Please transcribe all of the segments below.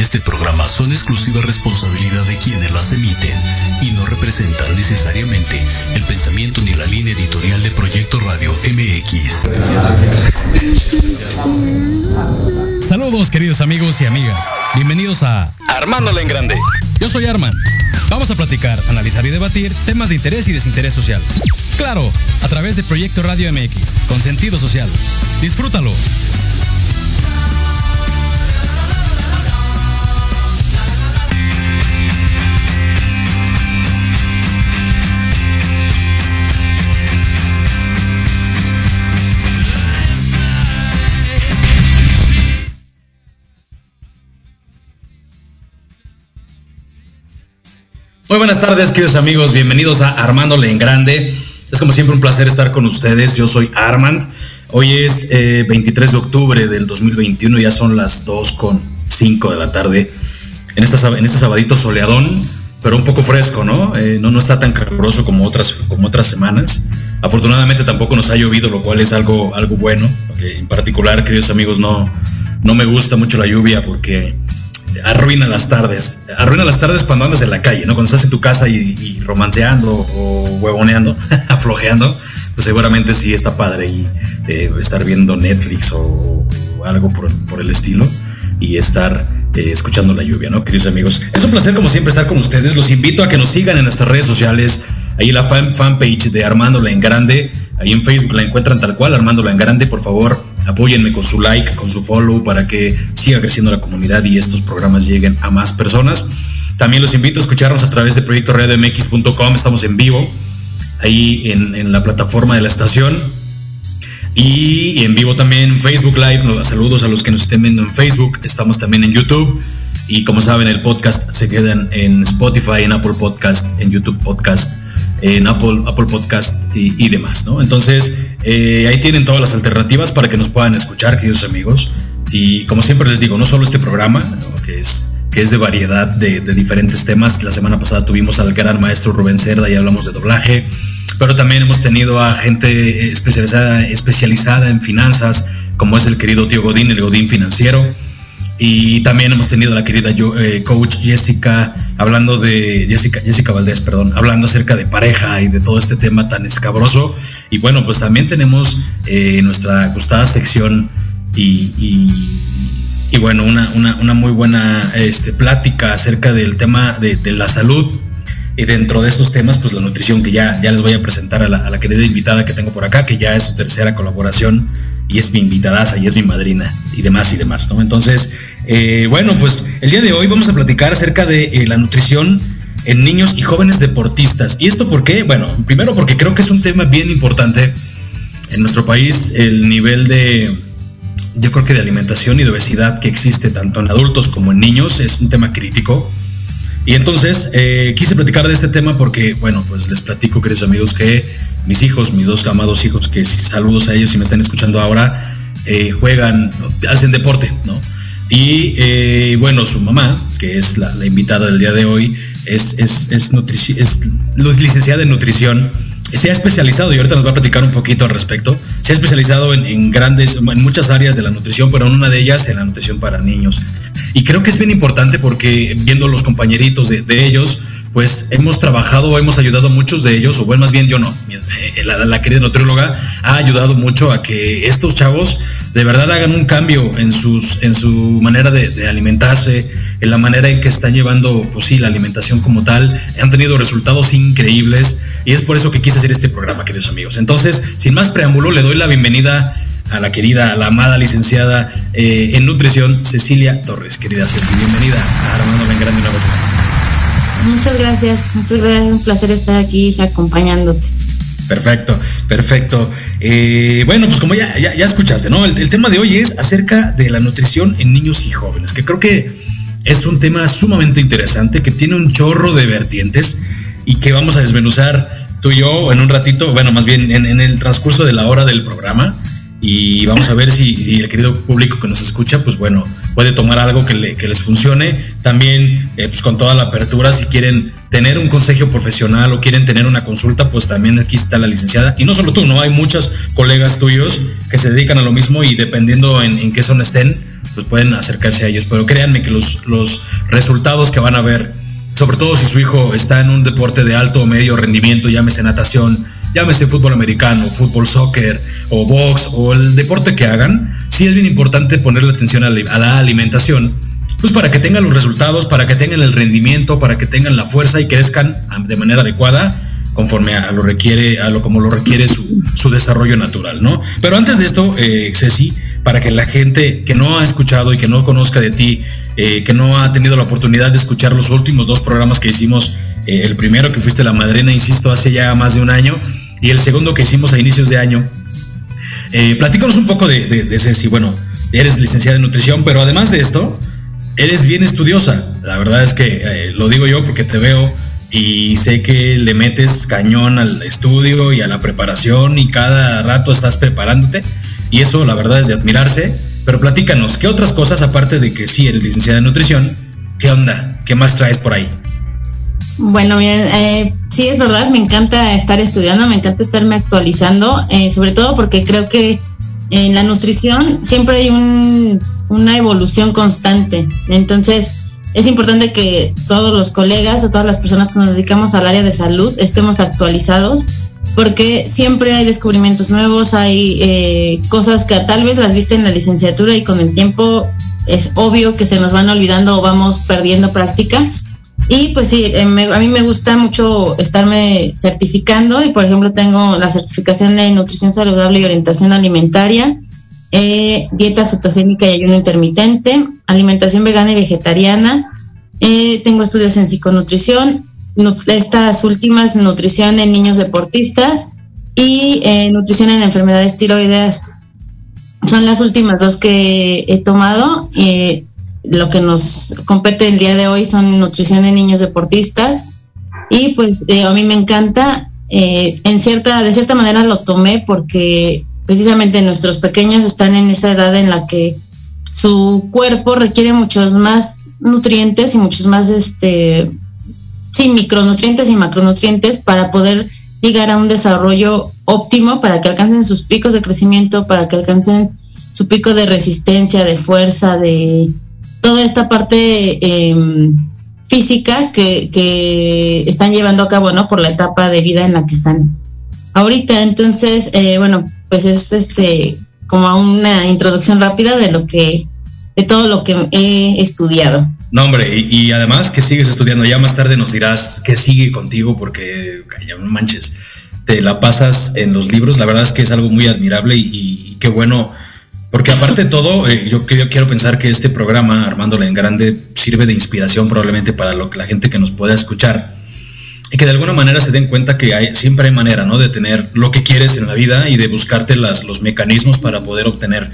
este programa son exclusiva responsabilidad de quienes las emiten y no representan necesariamente el pensamiento ni la línea editorial de Proyecto Radio MX. Saludos queridos amigos y amigas. Bienvenidos a Armándola en Grande. Yo soy Arman. Vamos a platicar, analizar y debatir temas de interés y desinterés social. Claro, a través de Proyecto Radio MX, con sentido social. Disfrútalo. Muy buenas tardes, queridos amigos. Bienvenidos a Armándole en Grande. Es como siempre un placer estar con ustedes. Yo soy Armand. Hoy es 23 eh, de octubre del 2021. Ya son las 2 con 5 de la tarde. En, esta, en este sabadito soleadón, pero un poco fresco, ¿no? Eh, ¿no? No está tan caluroso como otras, como otras semanas. Afortunadamente tampoco nos ha llovido, lo cual es algo, algo bueno. En particular, queridos amigos, no, no me gusta mucho la lluvia porque arruina las tardes. Arruina las tardes cuando andas en la calle, ¿no? Cuando estás en tu casa y, romanceando o huevoneando, aflojeando, pues seguramente sí está padre y eh, estar viendo Netflix o, algo por, el estilo y estar eh, escuchando la lluvia, ¿no? Queridos amigos, es un placer como siempre estar con ustedes. Los invito a que nos sigan en nuestras redes sociales, ahí la fan, fanpage de Armándola en Grande, ahí en Facebook la encuentran tal cual, Armándola en Grande, por favor Apóyenme con su like, con su follow para que siga creciendo la comunidad y estos programas lleguen a más personas. También los invito a escucharnos a través de Proyecto MX.com. Estamos en vivo ahí en, la plataforma de la estación. Y en vivo también Facebook Live. Saludos a los que nos estén viendo en Facebook. Estamos también en YouTube. Y como saben, el podcast se queda en Spotify, en Apple Podcast, en YouTube Podcast en Apple, Apple Podcast y, demás, ¿no? Entonces, eh, ahí tienen todas las alternativas para que nos puedan escuchar, queridos amigos. Y como siempre les digo, no solo este programa, que, es, que es de variedad de, diferentes temas. La semana pasada tuvimos al gran maestro Rubén Cerda y hablamos de doblaje, pero también hemos tenido a gente especializada, especializada en finanzas, como es el querido tío Godín, el Godín financiero y también hemos tenido a la querida eh, coach Jessica, hablando de Jessica, Jessica Valdés, perdón, hablando acerca de pareja y de todo este tema tan escabroso. Y bueno, pues también tenemos eh, nuestra gustada sección y, y, bueno, una, una, una, muy buena este, plática acerca del tema de, la salud. Y dentro de estos temas, pues la nutrición, que ya, ya les voy a presentar a la, la querida invitada que tengo por acá, que ya es su tercera colaboración y es mi invitada y es mi madrina y demás y demás, ¿no? Entonces, eh, bueno, pues el día de hoy vamos a platicar acerca de eh, la nutrición en niños y jóvenes deportistas. ¿Y esto por qué? Bueno, primero porque creo que es un tema bien importante en nuestro país, el nivel de, yo creo que de alimentación y de obesidad que existe tanto en adultos como en niños es un tema crítico. Y entonces eh, quise platicar de este tema porque, bueno, pues les platico, queridos amigos, que mis hijos, mis dos amados hijos, que saludos a ellos si me están escuchando ahora, juegan, hacen deporte, ¿no? Y eh, bueno, su mamá, que es la, invitada del día de hoy, es, es, es, es licenciada en nutrición. Se ha especializado, y ahorita nos va a platicar un poquito al respecto, se ha especializado en, grandes, en muchas áreas de la nutrición, pero en una de ellas en la nutrición para niños. Y creo que es bien importante porque viendo los compañeritos de, de ellos, pues hemos trabajado, hemos ayudado a muchos de ellos, o bueno, más bien yo no, eh, la, la querida nutrióloga ha ayudado mucho a que estos chavos de verdad hagan un cambio en, sus, en su manera de, alimentarse, en la manera en que están llevando, pues sí, la alimentación como tal. Han tenido resultados increíbles y es por eso que quise hacer este programa, queridos amigos. Entonces, sin más preámbulo, le doy la bienvenida a la querida, a la amada licenciada eh, en nutrición, Cecilia Torres. Querida Cecilia, bienvenida a Armando Grande una vez más. Muchas gracias, muchas gracias. Un placer estar aquí acompañándote. Perfecto, perfecto. Eh, bueno, pues como ya, escuchaste, ¿no? El, tema de hoy es acerca de la nutrición en niños y jóvenes, que creo que es un tema sumamente interesante, que tiene un chorro de vertientes y que vamos a desmenuzar tú y yo en un ratito, bueno, más bien en, el transcurso de la hora del programa. Y vamos a ver si, el querido público que nos escucha, pues bueno, puede tomar algo que, les funcione. También, eh, pues con toda la apertura, si quieren tener un consejo profesional o quieren tener una consulta, pues también aquí está la licenciada. Y no solo tú, ¿no? Hay muchos colegas tuyos que se dedican a lo mismo y dependiendo en, en qué zona estén, pues pueden acercarse a ellos. Pero créanme que los, los resultados que van a ver, sobre todo si su hijo está en un deporte de alto o medio rendimiento, llámese natación, llámese fútbol americano, fútbol soccer o box o el deporte que hagan, sí es bien importante ponerle atención a la alimentación, pues para que tengan los resultados, para que tengan el rendimiento, para que tengan la fuerza y crezcan de manera adecuada conforme a lo requiere, a lo como lo requiere su, su desarrollo natural, ¿no? Pero antes de esto, eh, Ceci, para que la gente que no ha escuchado y que no conozca de ti, eh, que no ha tenido la oportunidad de escuchar los últimos dos programas que hicimos, eh, el primero que fuiste la madrina, insisto, hace ya más de un año, y el segundo que hicimos a inicios de año. Eh, platícanos un poco de, de, Ceci. Bueno, eres licenciada en nutrición, pero además de esto, eres bien estudiosa. La verdad es que eh, lo digo yo porque te veo y sé que le metes cañón al estudio y a la preparación y cada rato estás preparándote y eso la verdad es de admirarse. Pero platícanos, ¿qué otras cosas aparte de que sí eres licenciada en nutrición? ¿Qué onda? ¿Qué más traes por ahí? Bueno, bien, eh, sí es verdad, me encanta estar estudiando, me encanta estarme actualizando, eh, sobre todo porque creo que en la nutrición siempre hay un, una evolución constante. Entonces, es importante que todos los colegas o todas las personas que nos dedicamos al área de salud estemos actualizados porque siempre hay descubrimientos nuevos, hay eh, cosas que tal vez las viste en la licenciatura y con el tiempo es obvio que se nos van olvidando o vamos perdiendo práctica. Y pues sí, eh, a mí me gusta mucho estarme certificando y por ejemplo tengo la certificación de nutrición saludable y orientación alimentaria, eh, dieta cetogénica y ayuno intermitente, alimentación vegana y vegetariana, eh, tengo estudios en psiconutrición, estas últimas nutrición en niños deportistas y nutrición en enfermedades tiroideas. Son las últimas dos que he tomado lo que nos compete el día de hoy son nutrición en niños deportistas. Y pues eh, a mí me encanta eh, en cierta de cierta manera lo tomé porque precisamente nuestros pequeños están en esa edad en la que su cuerpo requiere muchos más nutrientes y muchos más este sí micronutrientes y macronutrientes para poder llegar a un desarrollo óptimo para que alcancen sus picos de crecimiento para que alcancen su pico de resistencia de fuerza de toda esta parte em, física que, que, están llevando a cabo, ¿no? Por la etapa de vida en la que están ahorita. Entonces, eh, bueno, pues es este como una introducción rápida de lo que, de todo lo que he estudiado. No, hombre, y, además que sigues estudiando, ya más tarde nos dirás qué sigue contigo, porque ya no manches, te la pasas en los libros, la verdad es que es algo muy admirable y, y qué bueno porque aparte de todo, eh, yo, quiero pensar que este programa, Armándola en Grande, sirve de inspiración probablemente para lo, la gente que nos pueda escuchar. Y que de alguna manera se den cuenta que hay, siempre hay manera, ¿no? De tener lo que quieres en la vida y de buscarte las, los mecanismos para poder obtener.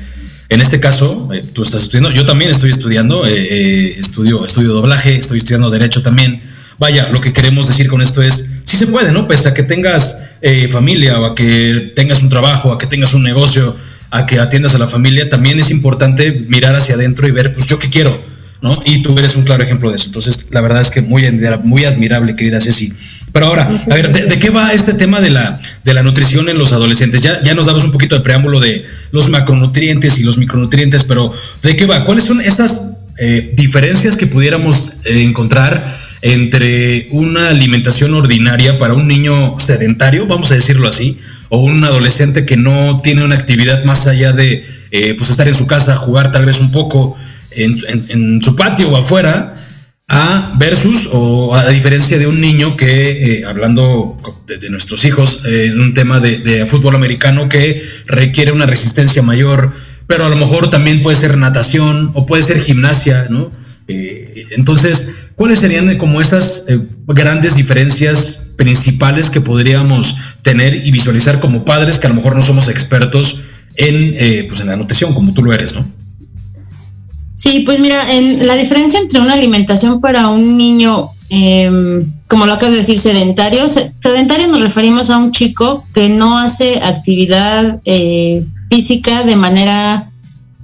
En este caso, eh, tú estás estudiando, yo también estoy estudiando, eh, estudio, estudio doblaje, estoy estudiando derecho también. Vaya, lo que queremos decir con esto es, sí se puede, ¿no? Pese a que tengas familia o a que tengas un trabajo, a que tengas un negocio, a que atiendas a la familia, también es importante mirar hacia adentro y ver, pues yo qué quiero, ¿no? Y tú eres un claro ejemplo de eso. Entonces, la verdad es que muy, muy admirable, querida Ceci. Pero ahora, a ver, ¿de, qué va este tema de la, de la nutrición en los adolescentes? Ya, ya nos damos un poquito de preámbulo de los macronutrientes y los micronutrientes, pero ¿de qué va? ¿Cuáles son esas eh, diferencias que pudiéramos eh, encontrar entre una alimentación ordinaria para un niño sedentario, vamos a decirlo así, o un adolescente que no tiene una actividad más allá de eh, pues estar en su casa, jugar tal vez un poco en, su patio o afuera, a versus o a diferencia de un niño que, eh, hablando de, nuestros hijos, eh, en un tema de, fútbol americano que requiere una resistencia mayor, pero a lo mejor también puede ser natación o puede ser gimnasia, ¿no? entonces, ¿cuáles serían como esas grandes diferencias principales que podríamos tener y visualizar como padres que a lo mejor no somos expertos en, eh, pues en la nutrición, como tú lo eres, ¿no? Sí, pues mira, en la diferencia entre una alimentación para un niño, em, como lo acabas de decir, sedentario, sedentario nos referimos a un chico que no hace actividad eh, física de manera,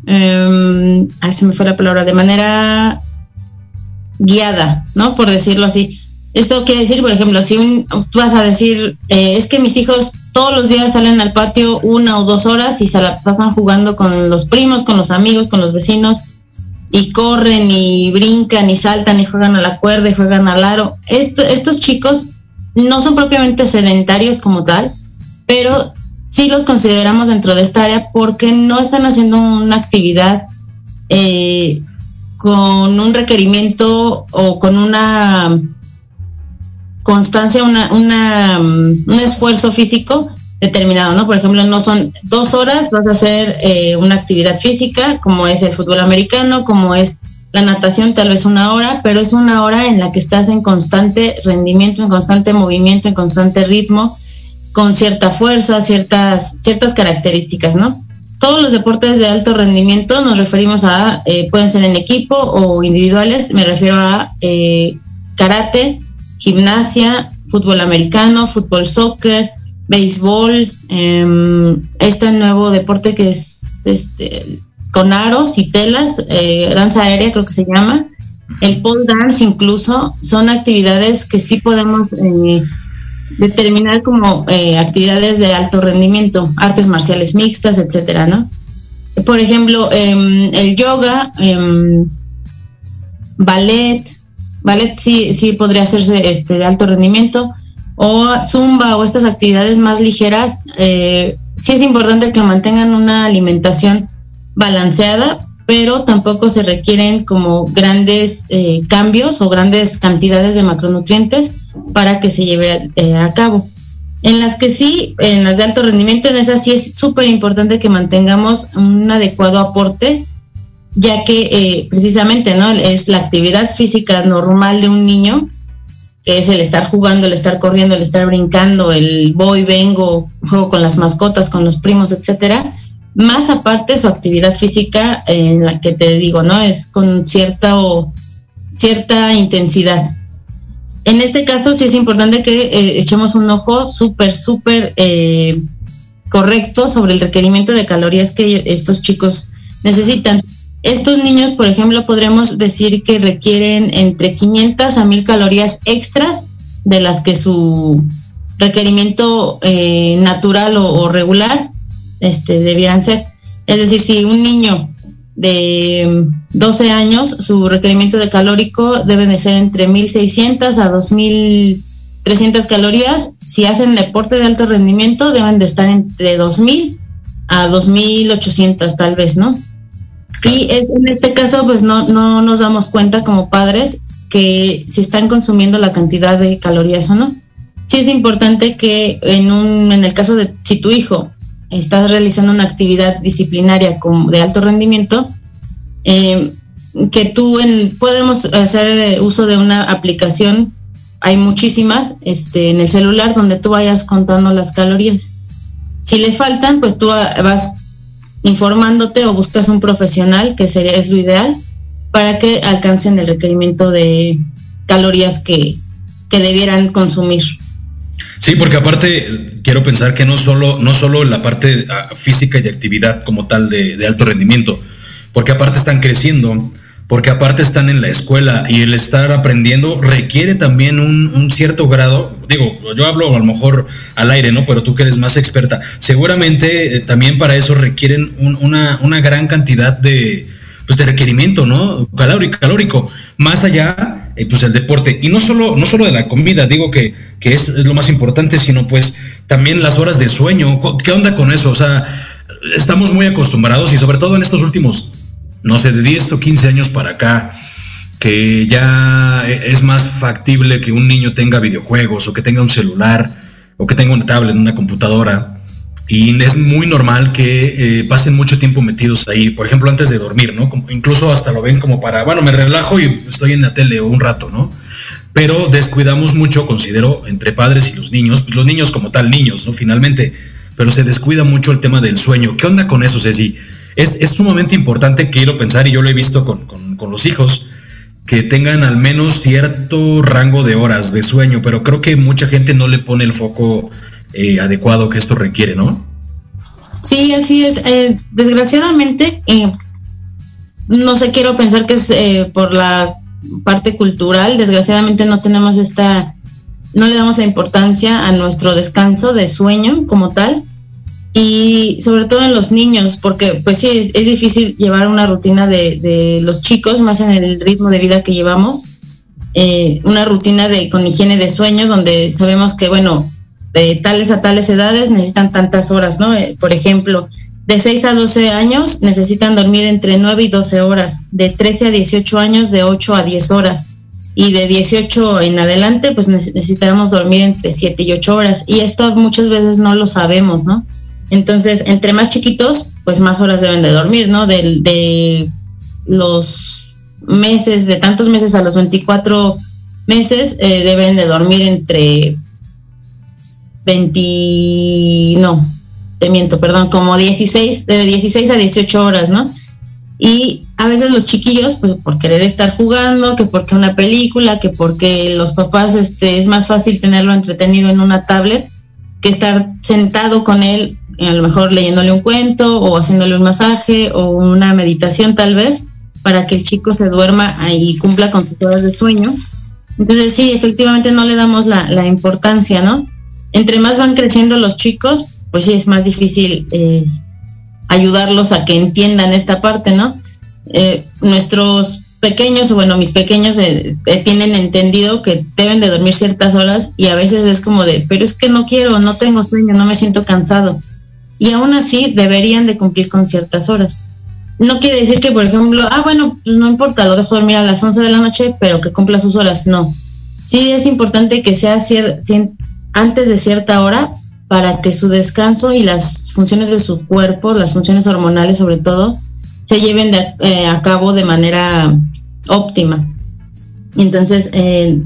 eh, ay, se me fue la palabra, de manera guiada, ¿no? Por decirlo así Esto quiere decir, por ejemplo, si un, tú vas a decir, eh, es que mis hijos todos los días salen al patio una o dos horas y se la pasan jugando con los primos, con los amigos, con los vecinos, y corren y brincan y saltan y juegan a la cuerda y juegan al aro. estos chicos no son propiamente sedentarios como tal, pero sí los consideramos dentro de esta área porque no están haciendo una actividad eh, con un requerimiento o con una constancia, una, una, mm, un esfuerzo físico determinado, ¿no? Por ejemplo, no son dos horas, vas a hacer eh, una actividad física, como es el fútbol americano, como es la natación, tal vez una hora, pero es una hora en la que estás en constante rendimiento, en constante movimiento, en constante ritmo, con cierta fuerza, ciertas, ciertas características, ¿no? Todos los deportes de alto rendimiento nos referimos a, eh, pueden ser en equipo o individuales, me refiero a eh, karate, gimnasia, fútbol americano, fútbol soccer, béisbol, em, este nuevo deporte que es este con aros y telas, eh, danza aérea creo que se llama, el pole dance incluso, son actividades que sí podemos eh, determinar como eh, actividades de alto rendimiento, artes marciales mixtas, etcétera, ¿no? Por ejemplo, em, el yoga, em, ballet, ballet sí, sí podría hacerse este, de alto rendimiento, o zumba o estas actividades más ligeras, eh, sí es importante que mantengan una alimentación balanceada, pero tampoco se requieren como grandes eh, cambios o grandes cantidades de macronutrientes para que se lleve eh, a cabo. En las que sí, en las de alto rendimiento, en esas sí es súper importante que mantengamos un adecuado aporte ya que eh, precisamente no es la actividad física normal de un niño que es el estar jugando, el estar corriendo, el estar brincando, el voy, vengo, juego con las mascotas, con los primos, etcétera, más aparte su actividad física en la que te digo, ¿no? Es con cierta o cierta intensidad. En este caso sí es importante que eh, echemos un ojo súper, súper eh, correcto sobre el requerimiento de calorías que estos chicos necesitan. Estos niños, por ejemplo, podremos decir que requieren entre 500 a 1000 calorías extras de las que su requerimiento eh, natural o, regular este, debieran ser. Es decir, si un niño de 12 años, su requerimiento de calórico debe de ser entre 1600 a 2300 calorías. Si hacen deporte de alto rendimiento, deben de estar entre 2000 a 2800 tal vez, ¿no? Y es, en este caso, pues no, no nos damos cuenta como padres que si están consumiendo la cantidad de calorías o no. Sí es importante que en, un, en el caso de si tu hijo está realizando una actividad disciplinaria como de alto rendimiento, eh, que tú en, podemos hacer uso de una aplicación, hay muchísimas este, en el celular donde tú vayas contando las calorías. Si le faltan, pues tú vas informándote o buscas un profesional, que sería, es lo ideal, para que alcancen el requerimiento de calorías que, debieran consumir. Sí, porque aparte quiero pensar que no solo, no solo la parte ah, física y actividad como tal de, de alto rendimiento, porque aparte están creciendo, porque aparte están en la escuela y el estar aprendiendo requiere también un, cierto grado, digo, yo hablo a lo mejor al aire, ¿no? Pero tú que eres más experta, seguramente eh, también para eso requieren una, gran cantidad de, pues de requerimiento, ¿no? Calórico, calórico, más allá, eh, pues el deporte, y no solo, no solo de la comida, digo que, que es, es lo más importante, sino pues también las horas de sueño, ¿qué onda con eso? O sea, estamos muy acostumbrados y sobre todo en estos últimos no sé, de 10 o 15 años para acá, que ya es más factible que un niño tenga videojuegos o que tenga un celular o que tenga una tablet, una computadora. Y es muy normal que eh, pasen mucho tiempo metidos ahí, por ejemplo, antes de dormir, ¿no? incluso hasta lo ven como para, bueno, me relajo y estoy en la tele un rato, ¿no? Pero descuidamos mucho, considero, entre padres y los niños, pues los niños como tal, niños, ¿no? Finalmente, pero se descuida mucho el tema del sueño. ¿Qué onda con eso, Ceci? Es, es sumamente importante, quiero pensar, y yo lo he visto con, con, los hijos, que tengan al menos cierto rango de horas de sueño, pero creo que mucha gente no le pone el foco eh, adecuado que esto requiere, ¿no? Sí, así es. Eh, desgraciadamente, eh, no sé, quiero pensar que es por la parte cultural, desgraciadamente no tenemos esta, no le damos la importancia a nuestro descanso de sueño como tal y sobre todo en los niños, porque pues sí, es, difícil llevar una rutina de, los chicos, más en el ritmo de vida que llevamos, eh, una rutina de con higiene de sueño, donde sabemos que, bueno, de tales a tales edades necesitan tantas horas, ¿no? Eh, por ejemplo, de 6 a 12 años necesitan dormir entre 9 y 12 horas, de 13 a 18 años de 8 a 10 horas y de 18 en adelante pues necesitamos dormir entre 7 y 8 horas y esto muchas veces no lo sabemos, ¿no? Entonces, entre más chiquitos, pues más horas deben de dormir, ¿no? De, los meses, de tantos meses a los 24 meses, eh, deben de dormir entre 20, no, te miento, perdón, como 16, de 16 a 18 horas, ¿no? Y a veces los chiquillos, pues por querer estar jugando, que porque una película, que porque los papás este, es más fácil tenerlo entretenido en una tablet que estar sentado con él a lo mejor leyéndole un cuento o haciéndole un masaje o una meditación tal vez para que el chico se duerma y cumpla con sus horas de sueño. Entonces sí, efectivamente no le damos la, importancia, ¿no? Entre más van creciendo los chicos, pues sí es más difícil eh, ayudarlos a que entiendan esta parte, ¿no? Eh, nuestros pequeños, o bueno, mis pequeños eh, tienen entendido que deben de dormir ciertas horas y a veces es como de, pero es que no quiero, no tengo sueño, no me siento cansado y aún así deberían de cumplir con ciertas horas. No quiere decir que, por ejemplo, ah, bueno, no importa, lo dejo dormir a las 11 de la noche, pero que cumpla sus horas. No. Sí es importante que sea antes de cierta hora para que su descanso y las funciones de su cuerpo, las funciones hormonales sobre todo, se lleven eh, a cabo de manera óptima. Entonces, eh,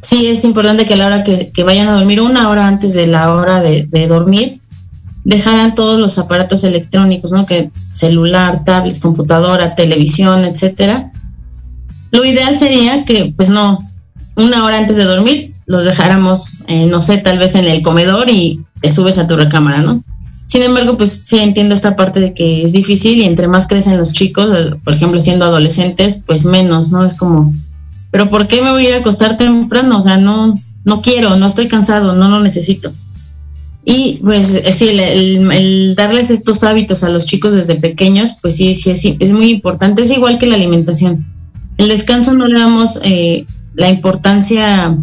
sí es importante que a la hora que, vayan a dormir, una hora antes de la hora de dormir, dejaran todos los aparatos electrónicos, ¿no? Que celular, tablet, computadora, televisión, etcétera. Lo ideal sería que, pues no, una hora antes de dormir los dejáramos, eh, no sé, tal vez en el comedor y te subes a tu recámara, ¿no? Sin embargo, pues sí entiendo esta parte de que es difícil y entre más crecen los chicos, por ejemplo, siendo adolescentes, pues menos, ¿no? Es como, pero ¿por qué me voy a a acostar temprano? O sea, no, no quiero, no estoy cansado, no lo necesito. Y pues sí, el, darles estos hábitos a los chicos desde pequeños, pues sí, sí, es, es muy importante. Es igual que la alimentación. El descanso no le damos eh, la importancia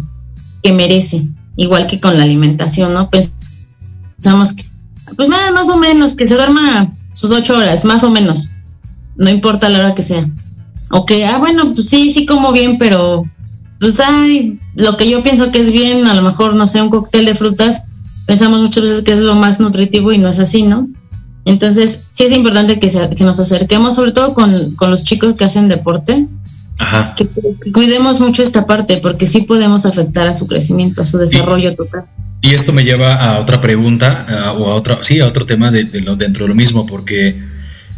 que merece, igual que con la alimentación, ¿no? Pensamos que, pues nada, más o menos, que se duerma sus ocho horas, más o menos. No importa la hora que sea. O que, ah, bueno, pues sí, sí como bien, pero pues hay lo que yo pienso que es bien, a lo mejor, no sé, un cóctel de frutas pensamos muchas veces que es lo más nutritivo y no es así, ¿no? Entonces, sí es importante que, que nos acerquemos, sobre todo con, los chicos que hacen deporte, Ajá. Que, cuidemos mucho esta parte, porque sí podemos afectar a su crecimiento, a su desarrollo total. Y esto me lleva a otra pregunta, o a otro, sí, a otro tema de, lo, dentro de lo mismo, porque,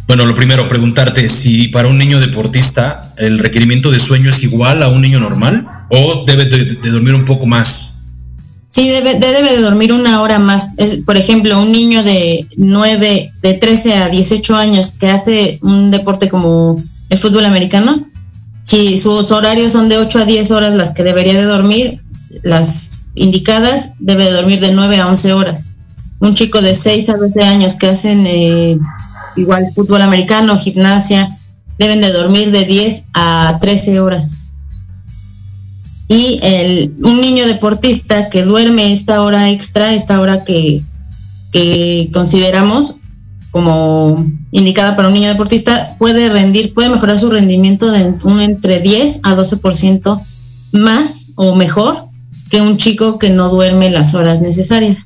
bueno, lo primero, preguntarte si para un niño deportista el requerimiento de sueño es igual a un niño normal o debe de dormir un poco más. Sí, debe, debe de dormir una hora más. Es, por ejemplo, un niño de 9, de 13 a 18 años que hace un deporte como el fútbol americano, si sus horarios son de 8 a 10 horas las que debería de dormir, las indicadas, debe de dormir de 9 a 11 horas. Un chico de 6 a 12 años que hacen eh, igual fútbol americano, gimnasia, deben de dormir de 10 a 13 horas y el, un niño deportista que duerme esta hora extra, esta hora que, consideramos como indicada para un niño deportista, puede rendir, puede mejorar su rendimiento de un entre 10 a 12% más o mejor que un chico que no duerme las horas necesarias.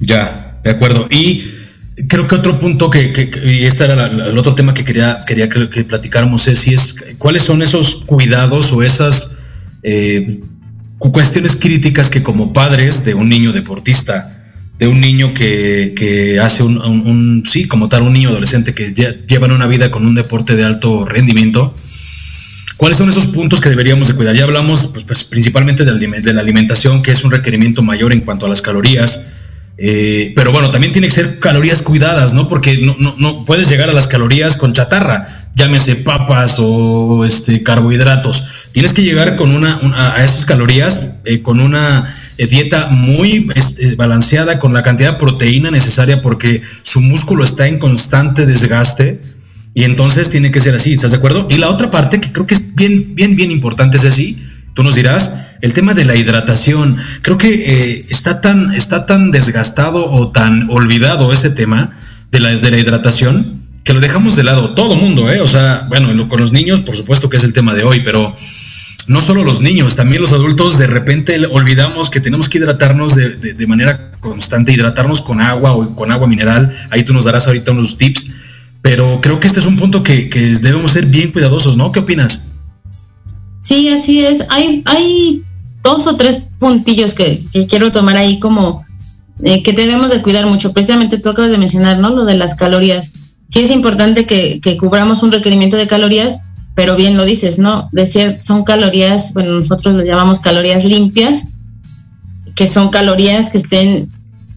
Ya, de acuerdo. Y creo que otro punto que, que, y este era el otro tema que quería, quería que, que platicáramos es si es cuáles son esos cuidados o esas eh, cuestiones críticas que como padres de un niño deportista, de un niño que, hace un, sí, como tal, un niño adolescente que llevan una vida con un deporte de alto rendimiento, ¿cuáles son esos puntos que deberíamos de cuidar? Ya hablamos pues, pues principalmente de, la alimentación, que es un requerimiento mayor en cuanto a las calorías, Eh, pero bueno, también tiene que ser calorías cuidadas, ¿no? Porque no, no, no puedes llegar a las calorías con chatarra, llámese papas o este, carbohidratos. Tienes que llegar con una, a esas calorías eh, con una eh, dieta muy este, balanceada con la cantidad de proteína necesaria porque su músculo está en constante desgaste y entonces tiene que ser así, ¿estás de acuerdo? Y la otra parte que creo que es bien, bien, bien importante es así, tú nos dirás, el tema de la hidratación. Creo que eh, está, tan, está tan desgastado o tan olvidado ese tema de la, de la hidratación que lo dejamos de lado. Todo mundo, ¿eh? O sea, bueno, con los niños, por supuesto que es el tema de hoy, pero no solo los niños, también los adultos de repente olvidamos que tenemos que hidratarnos de, de, manera constante, hidratarnos con agua o con agua mineral. Ahí tú nos darás ahorita unos tips. Pero creo que este es un punto que, que debemos ser bien cuidadosos, ¿no? ¿Qué opinas? Sí, así es. Hay, hay dos o tres puntillos que, quiero tomar ahí como eh, que debemos de cuidar mucho. Precisamente tú acabas de mencionar, ¿no? Lo de las calorías. Sí es importante que, cubramos un requerimiento de calorías, pero bien lo dices, ¿no? Decir, son calorías, bueno, nosotros les llamamos calorías limpias, que son calorías que estén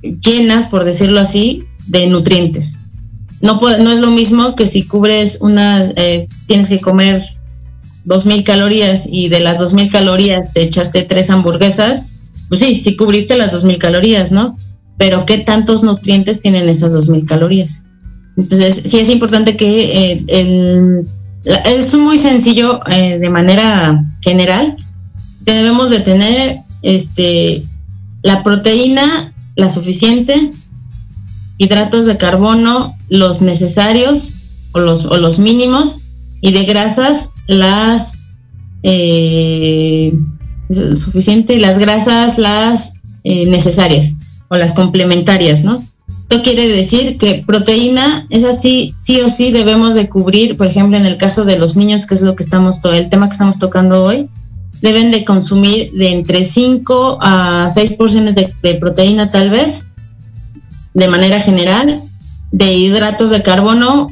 llenas, por decirlo así, de nutrientes. No, no es lo mismo que si cubres unas, eh, tienes que comer 2.000 calorías y de las 2.000 calorías te echaste tres hamburguesas, pues sí, sí cubriste las 2.000 calorías, ¿no? Pero ¿qué tantos nutrientes tienen esas 2.000 calorías? Entonces, sí es importante que eh, es muy sencillo eh, de manera general. Debemos de tener este, la proteína, la suficiente, hidratos de carbono, los necesarios o los, o los mínimos, y de grasas las eh, suficiente las grasas las eh, necesarias o las complementarias, ¿no? Esto quiere decir que proteína es así, sí o sí debemos de cubrir, por ejemplo, en el caso de los niños, que es lo que estamos, el tema que estamos tocando hoy, deben de consumir de entre 5 a 6 porciones de, de proteína tal vez, de manera general, de hidratos de carbono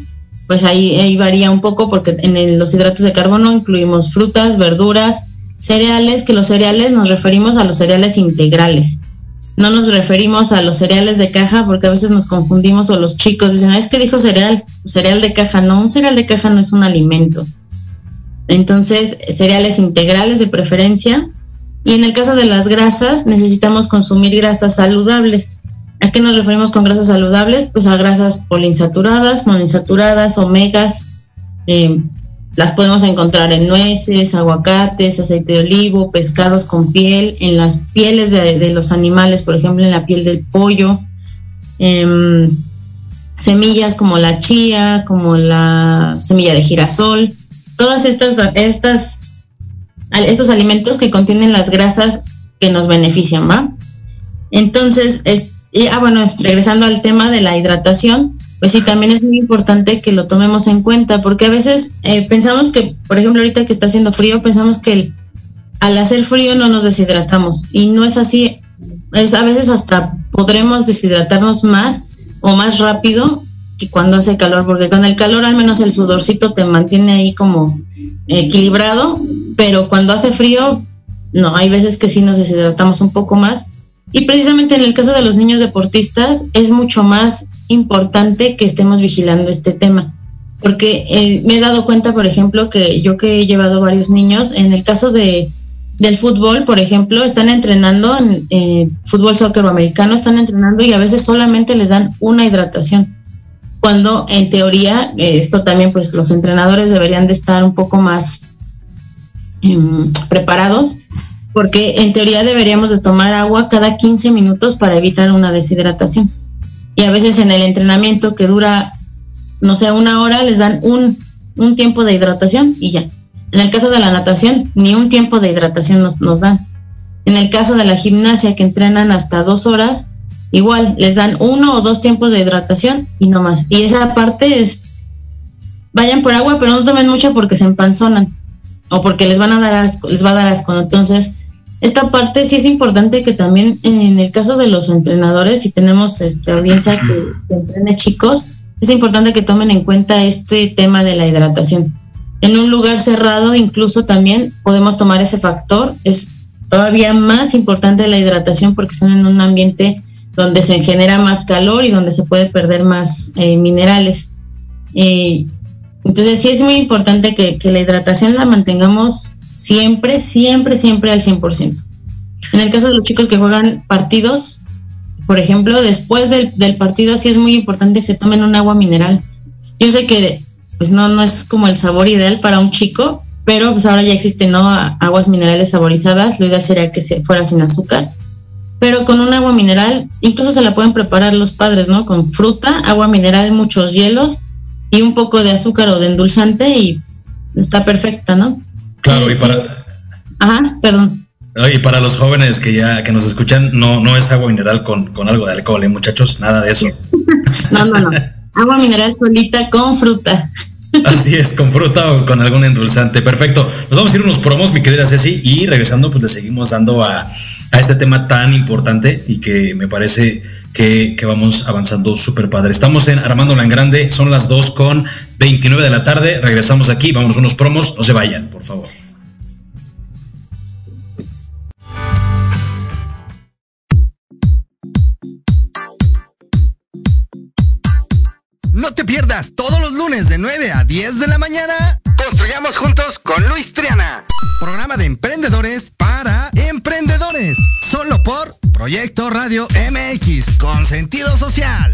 pues ahí, varía un poco porque en los hidratos de carbono incluimos frutas, verduras, cereales, que los cereales nos referimos a los cereales integrales. No nos referimos a los cereales de caja porque a veces nos confundimos o los chicos dicen, es que dijo cereal, cereal de caja. No, un cereal de caja no es un alimento. Entonces, cereales integrales de preferencia. Y en el caso de las grasas, necesitamos consumir grasas saludables. ¿A qué nos referimos con grasas saludables? Pues a grasas poliinsaturadas, monoinsaturadas, omegas. Eh, las podemos encontrar en nueces, aguacates, aceite de olivo, pescados con piel, en las pieles de, los animales, por ejemplo, en la piel del pollo. Em, semillas como la chía, como la semilla de girasol. Todas estas, estas, estos alimentos que contienen las grasas que nos benefician, ¿va? Entonces, es, y, ah, bueno, regresando al tema de la hidratación, pues sí, también es muy importante que lo tomemos en cuenta, porque a veces eh, pensamos que, por ejemplo, ahorita que está haciendo frío, pensamos que al hacer frío no nos deshidratamos, y no es así. Es, a veces hasta podremos deshidratarnos más o más rápido que cuando hace calor, porque con el calor al menos el sudorcito te mantiene ahí como equilibrado, pero cuando hace frío, no, hay veces que sí nos deshidratamos un poco más y precisamente en el caso de los niños deportistas es mucho más importante que estemos vigilando este tema, porque eh, me he dado cuenta, por ejemplo, que yo que he llevado varios niños, en el caso de, del fútbol, por ejemplo, están entrenando en eh, fútbol, soccer americano, están entrenando y a veces solamente les dan una hidratación, cuando en teoría eh, esto también pues los entrenadores deberían de estar un poco más em, preparados porque en teoría deberíamos de tomar agua cada 15 minutos para evitar una deshidratación. Y a veces en el entrenamiento que dura, no sé, una hora, les dan un, un tiempo de hidratación y ya. En el caso de la natación, ni un tiempo de hidratación nos, nos dan. En el caso de la gimnasia, que entrenan hasta dos horas, igual les dan uno o dos tiempos de hidratación y no más. Y esa parte es, vayan por agua, pero no tomen mucho porque se empanzonan o porque les van a dar les va a dar asco. Entonces, esta parte sí es importante que también en el caso de los entrenadores, si tenemos esta audiencia que, entrene chicos, es importante que tomen en cuenta este tema de la hidratación. En un lugar cerrado incluso también podemos tomar ese factor. Es todavía más importante la hidratación porque están en un ambiente donde se genera más calor y donde se puede perder más eh, minerales. Eh, entonces sí es muy importante que, la hidratación la mantengamos siempre, siempre, siempre al 100%. En el caso de los chicos que juegan partidos, por ejemplo, después del, partido sí es muy importante que se tomen un agua mineral. Yo sé que pues no, no es como el sabor ideal para un chico, pero pues ahora ya existen ¿no? aguas minerales saborizadas, lo ideal sería que se fuera sin azúcar, pero con un agua mineral, incluso se la pueden preparar los padres, ¿no? Con fruta, agua mineral, muchos hielos y un poco de azúcar o de endulzante y está perfecta, ¿no? Claro, y para... Ajá, perdón. Y para los jóvenes que ya que nos escuchan, no, no es agua mineral con, con algo de alcohol, ¿eh, muchachos? Nada de eso. no, no, no. Agua mineral solita con fruta. Así es, con fruta o con algún endulzante. Perfecto. Nos vamos a ir unos promos, mi querida Ceci, y regresando, pues le seguimos dando a, este tema tan importante y que me parece que, vamos avanzando súper padre. Estamos en Armando Grande, son las 2 con 29 de la tarde. Regresamos aquí, vamos unos promos, no se vayan, por favor. 10 de la mañana. Construyamos juntos con Luis Triana. Programa de emprendedores para emprendedores. Solo por Proyecto Radio MX con sentido social.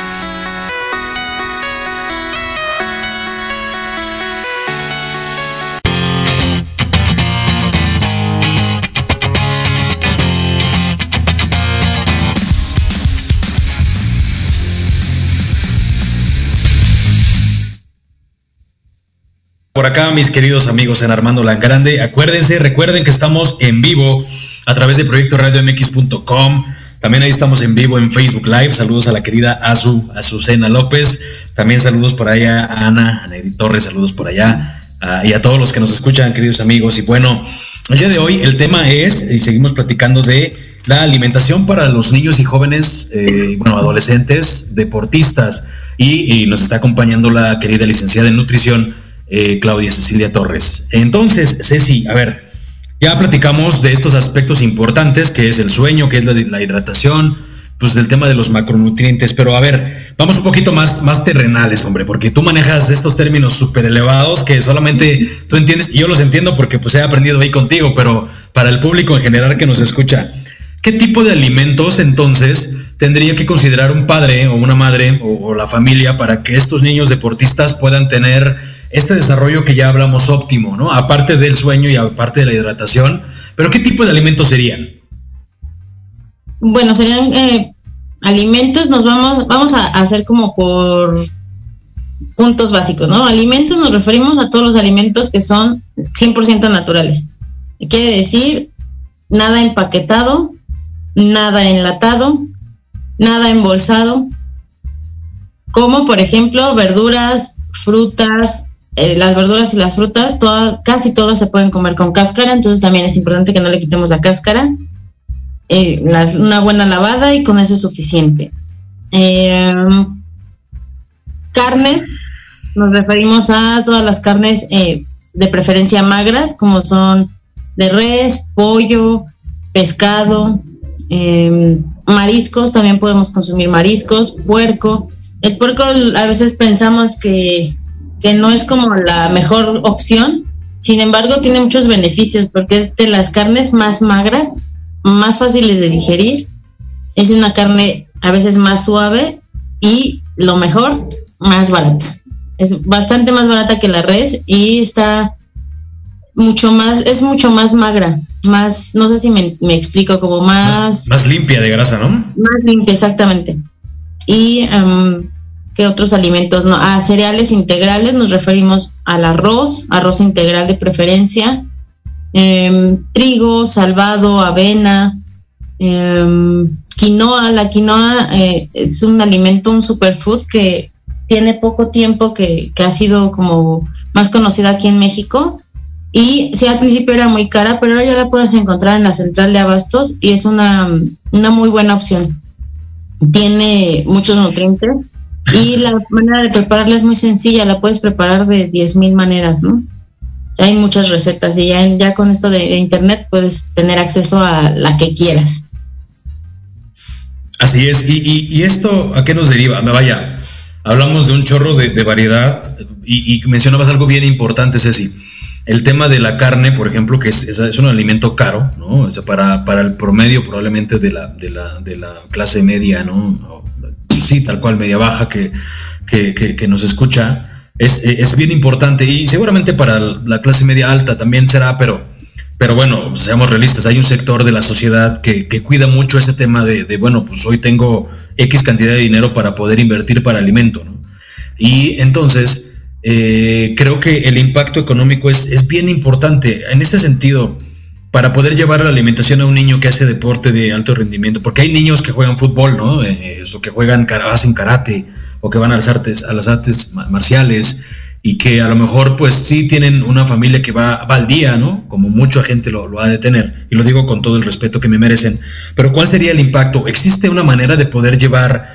Por acá, mis queridos amigos en Armando Grande, acuérdense, recuerden que estamos en vivo a través de proyecto radiomx.com. También ahí estamos en vivo en Facebook Live. Saludos a la querida Azu, Azucena López. También saludos por allá a Ana, a Neri Torres, saludos por allá. y a todos los que nos escuchan, queridos amigos. Y bueno, el día de hoy el tema es, y seguimos platicando de la alimentación para los niños y jóvenes, eh, bueno, adolescentes, deportistas. y nos está acompañando la querida licenciada en nutrición, eh, Claudia Cecilia Torres. Entonces, Ceci, a ver, ya platicamos de estos aspectos importantes, que es el sueño, que es la, hidratación, pues del tema de los macronutrientes, pero a ver, vamos un poquito más, más terrenales, hombre, porque tú manejas estos términos súper elevados que solamente tú entiendes, y yo los entiendo porque pues he aprendido ahí contigo, pero para el público en general que nos escucha, ¿qué tipo de alimentos entonces tendría que considerar un padre o una madre o, o la familia para que estos niños deportistas puedan tener este desarrollo que ya hablamos óptimo, ¿no? Aparte del sueño y aparte de la hidratación, pero ¿qué tipo de alimentos serían? Bueno, serían eh, alimentos, nos vamos, vamos a hacer como por puntos básicos, ¿no? Alimentos nos referimos a todos los alimentos que son 100% naturales. Quiere decir, nada empaquetado, nada enlatado, nada embolsado, como por ejemplo verduras, frutas, eh, las verduras y las frutas, todas, casi todas se pueden comer con cáscara, entonces también es importante que no le quitemos la cáscara. Eh, una buena lavada y con eso es suficiente. Eh, carnes, nos referimos a todas las carnes de preferencia magras, como son de res, pollo, pescado, mariscos, también podemos consumir mariscos, puerco. El puerco a veces pensamos que que no es como la mejor opción, sin embargo tiene muchos beneficios porque es de las carnes más magras, más fáciles de digerir, es una carne a veces más suave y lo mejor, más barata. Es bastante más barata que la res y está mucho más, es mucho más magra, más, no sé si me, explico, como más... Más limpia de grasa, ¿no? Más limpia, exactamente. Y ¿Qué otros alimentos? No, a cereales integrales nos referimos al arroz, arroz integral de preferencia, em, trigo, salvado, avena, em, quinoa. La quinoa eh, es un alimento, un superfood que tiene poco tiempo que, que ha sido como más conocida aquí en México. Y sí, al principio era muy cara, pero ahora ya la puedes encontrar en la central de abastos y es una, una muy buena opción. Tiene muchos nutrientes y la manera de prepararla es muy sencilla, la puedes preparar de 10.000 maneras, ¿no? hay muchas recetas y ya, ya con esto de, internet puedes tener acceso a la que quieras. Así es, y, esto a qué nos deriva? Me vaya, hablamos de un chorro de, variedad y, mencionabas algo bien importante, Ceci. El tema de la carne, por ejemplo, que es, es, un alimento caro, ¿no? O sea, para, para el promedio probablemente de la, de la, de la clase media, ¿no? Sí, tal cual, media baja que, que, nos escucha, es, bien importante y seguramente para la clase media alta también será, pero, pero bueno, seamos realistas, hay un sector de la sociedad que, cuida mucho ese tema de, bueno, pues hoy tengo X cantidad de dinero para poder invertir para alimento. Y entonces, eh, creo que el impacto económico es, es bien importante. En este sentido, para poder llevar la alimentación a un niño que hace deporte de alto rendimiento, porque hay niños que juegan fútbol, ¿no? Eh, o que juegan, hacen karate, o que van a las artes, a las artes marciales, y que a lo mejor pues sí tienen una familia que va, al día, ¿no? Como mucha gente lo, lo ha de tener, y lo digo con todo el respeto que me merecen. Pero ¿cuál sería el impacto? ¿Existe una manera de poder llevar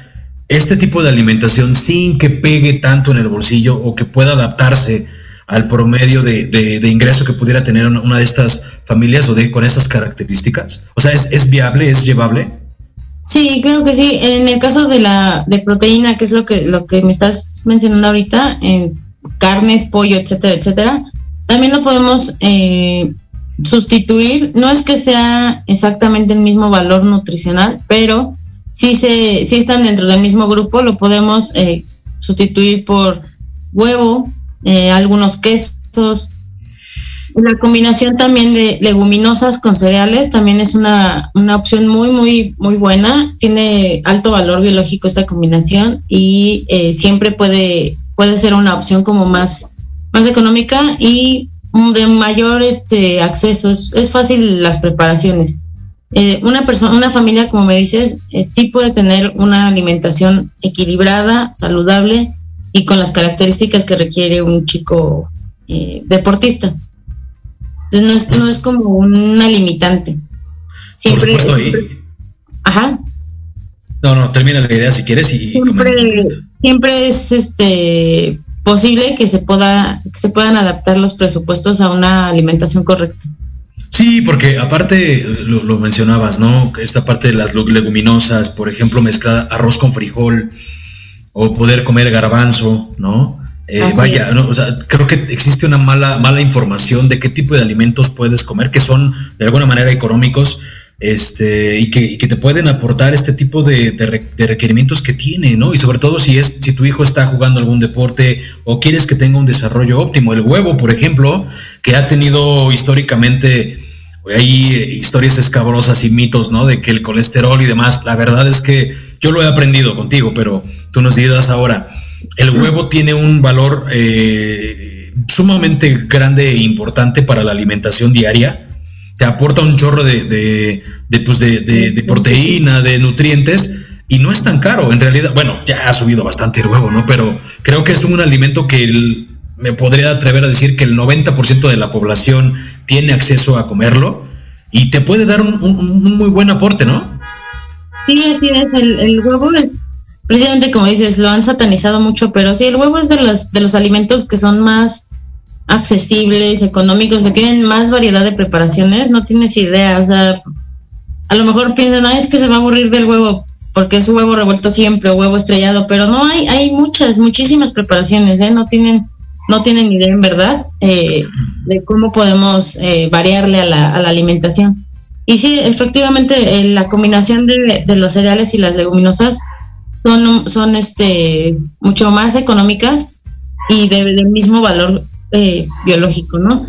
este tipo de alimentación sin que pegue tanto en el bolsillo o que pueda adaptarse al promedio de, de, ingreso que pudiera tener una de estas familias o de con estas características? O sea, ¿es, ¿es, viable, es llevable? Sí, creo que sí. En el caso de la de proteína, que es lo que lo que me estás mencionando ahorita, en carnes, pollo, etcétera, etcétera, también lo podemos eh, sustituir. No es que sea exactamente el mismo valor nutricional, pero si se si están dentro del mismo grupo, lo podemos eh, sustituir por huevo, eh, algunos quesos. La combinación también de leguminosas con cereales también es una, opción muy, muy, muy buena. Tiene alto valor biológico esta combinación y eh, siempre puede, puede ser una opción como más, más económica y de mayor este acceso. Es, fácil las preparaciones. Eh, una persona, una familia, como me dices, sí puede tener una alimentación equilibrada, saludable y con las características que requiere un chico eh, deportista. Entonces no es, no es como una limitante. Siempre, Por supuesto. Ajá. No, no, termina la idea si quieres y siempre, siempre es este posible que se pueda que se puedan adaptar los presupuestos a una alimentación correcta. Sí, porque aparte lo, lo, mencionabas, ¿no? Esta parte de las leguminosas, por ejemplo, mezclar arroz con frijol, o poder comer garbanzo, ¿no? Eh, vaya, o sea, creo que existe una mala, mala información de qué tipo de alimentos puedes comer, que son de alguna manera económicos, este, y que, te pueden aportar este tipo de, requerimientos que tiene, ¿no? Y sobre todo si es, si tu hijo está jugando algún deporte o quieres que tenga un desarrollo óptimo. El huevo, por ejemplo, que ha tenido históricamente hay eh, historias escabrosas y mitos, ¿no? De que el colesterol y demás, la verdad es que yo lo he aprendido contigo, pero tú nos dirás ahora, el huevo tiene un valor eh, sumamente grande e importante para la alimentación diaria te aporta un chorro de, pues de, proteína, de nutrientes, y no es tan caro. En realidad, bueno, ya ha subido bastante el huevo, ¿no? Pero creo que es un alimento que me podría atrever a decir que el 90% de la población tiene acceso a comerlo y te puede dar un, muy buen aporte, ¿no? Sí, así es. El, huevo es, precisamente como dices, lo han satanizado mucho, pero sí, el huevo es de los, de los alimentos que son más accesibles, económicos, que tienen más variedad de preparaciones, no tienes idea, o sea, a lo mejor piensan, ah, es que se va a aburrir del huevo, porque es huevo revuelto siempre o huevo estrellado, pero no, hay, hay muchas, muchísimas preparaciones, ¿eh? no tienen, no tienen idea en verdad eh, de cómo podemos eh, variarle a la, a la alimentación. Y sí, efectivamente, eh, la combinación de, de, los cereales y las leguminosas son, son este, mucho más económicas y de, mismo valor eh, biológico, ¿no?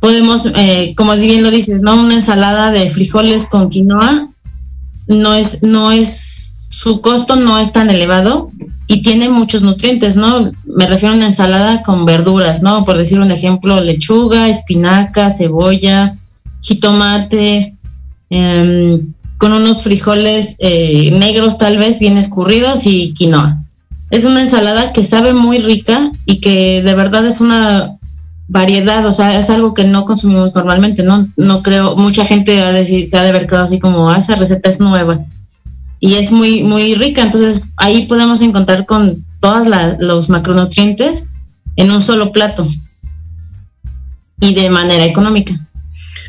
Podemos, eh, como bien lo dices, ¿no? Una ensalada de frijoles con quinoa no es, no es, su costo no es tan elevado y tiene muchos nutrientes, ¿no? Me refiero a una ensalada con verduras, ¿no? Por decir un ejemplo, lechuga, espinaca, cebolla, jitomate, em, con unos frijoles eh, negros tal vez bien escurridos y quinoa. Es una ensalada que sabe muy rica y que de verdad es una variedad, o sea, es algo que no consumimos normalmente, ¿no? No creo, mucha gente ha decir, se ha de haber quedado así como, ah, esa receta es nueva. Y es muy, muy rica, entonces ahí podemos encontrar con todos los macronutrientes en un solo plato y de manera económica.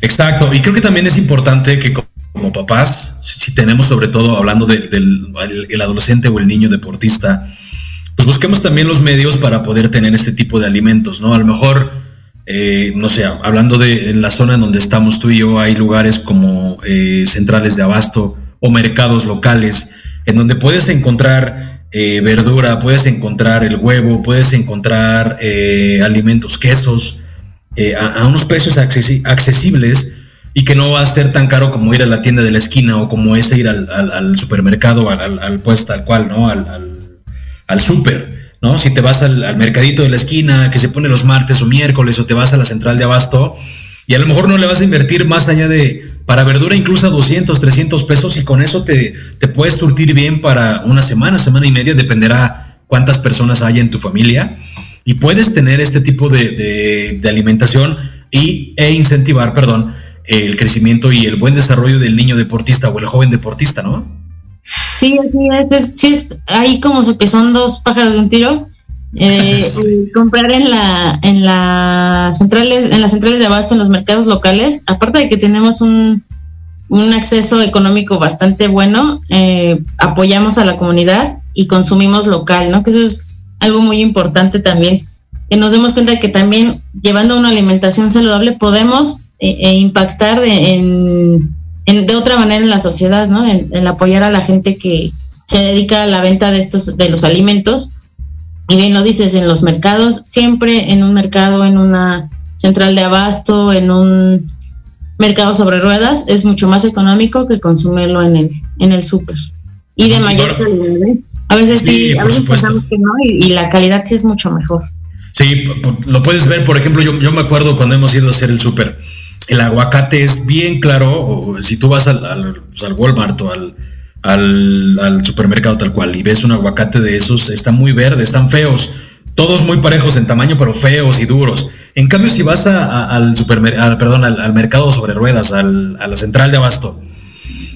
Exacto, y creo que también es importante que como papás, si tenemos sobre todo hablando del el adolescente o el niño deportista, pues busquemos también los medios para poder tener este tipo de alimentos, ¿no? A lo mejor eh, no sé, hablando de en la zona en donde estamos tú y yo, hay lugares como eh, centrales de abasto o mercados locales en donde puedes encontrar eh, verdura, puedes encontrar el huevo, puedes encontrar alimentos, quesos, a, unos precios accesibles y que no va a ser tan caro como ir a la tienda de la esquina o como es ir al, supermercado, al, al, pues tal cual, ¿no? Al, al, al súper. ¿no? Si te vas al, mercadito de la esquina que se pone los martes o miércoles o te vas a la central de abasto y a lo mejor no le vas a invertir más allá de, para verdura incluso a 200, 300 pesos y con eso te, te puedes surtir bien para una semana, semana y media, dependerá cuántas personas haya en tu familia y puedes tener este tipo de, de, alimentación y, e incentivar, perdón, el crecimiento y el buen desarrollo del niño deportista o el joven deportista, ¿no? Sí, es, sí es ahí como que son dos pájaros de un tiro. Eh, comprar en la en las centrales en las centrales de abasto en los mercados locales aparte de que tenemos un, un acceso económico bastante bueno eh, apoyamos a la comunidad y consumimos local no que eso es algo muy importante también que nos demos cuenta de que también llevando una alimentación saludable podemos eh, impactar en de otra manera en la sociedad, ¿no? En, apoyar a la gente que se dedica a la venta de estos, de los alimentos. Y bien lo dices, en los mercados, siempre en un mercado, en una central de abasto, en un mercado sobre ruedas, es mucho más económico que consumirlo en el, en el súper. Y de mayor calidad. ¿eh? A veces sí, a veces pensamos que no, y, la calidad sí es mucho mejor. Sí, lo puedes ver, por ejemplo, yo, yo me acuerdo cuando hemos ido a hacer el súper el aguacate es bien claro, si tú vas al, pues, al, Walmart o al, al, supermercado tal cual y ves un aguacate de esos, están muy verdes, están feos, todos muy parejos en tamaño, pero feos y duros. En cambio, si vas al supermercado, perdón, al, mercado sobre ruedas, a la central de abasto,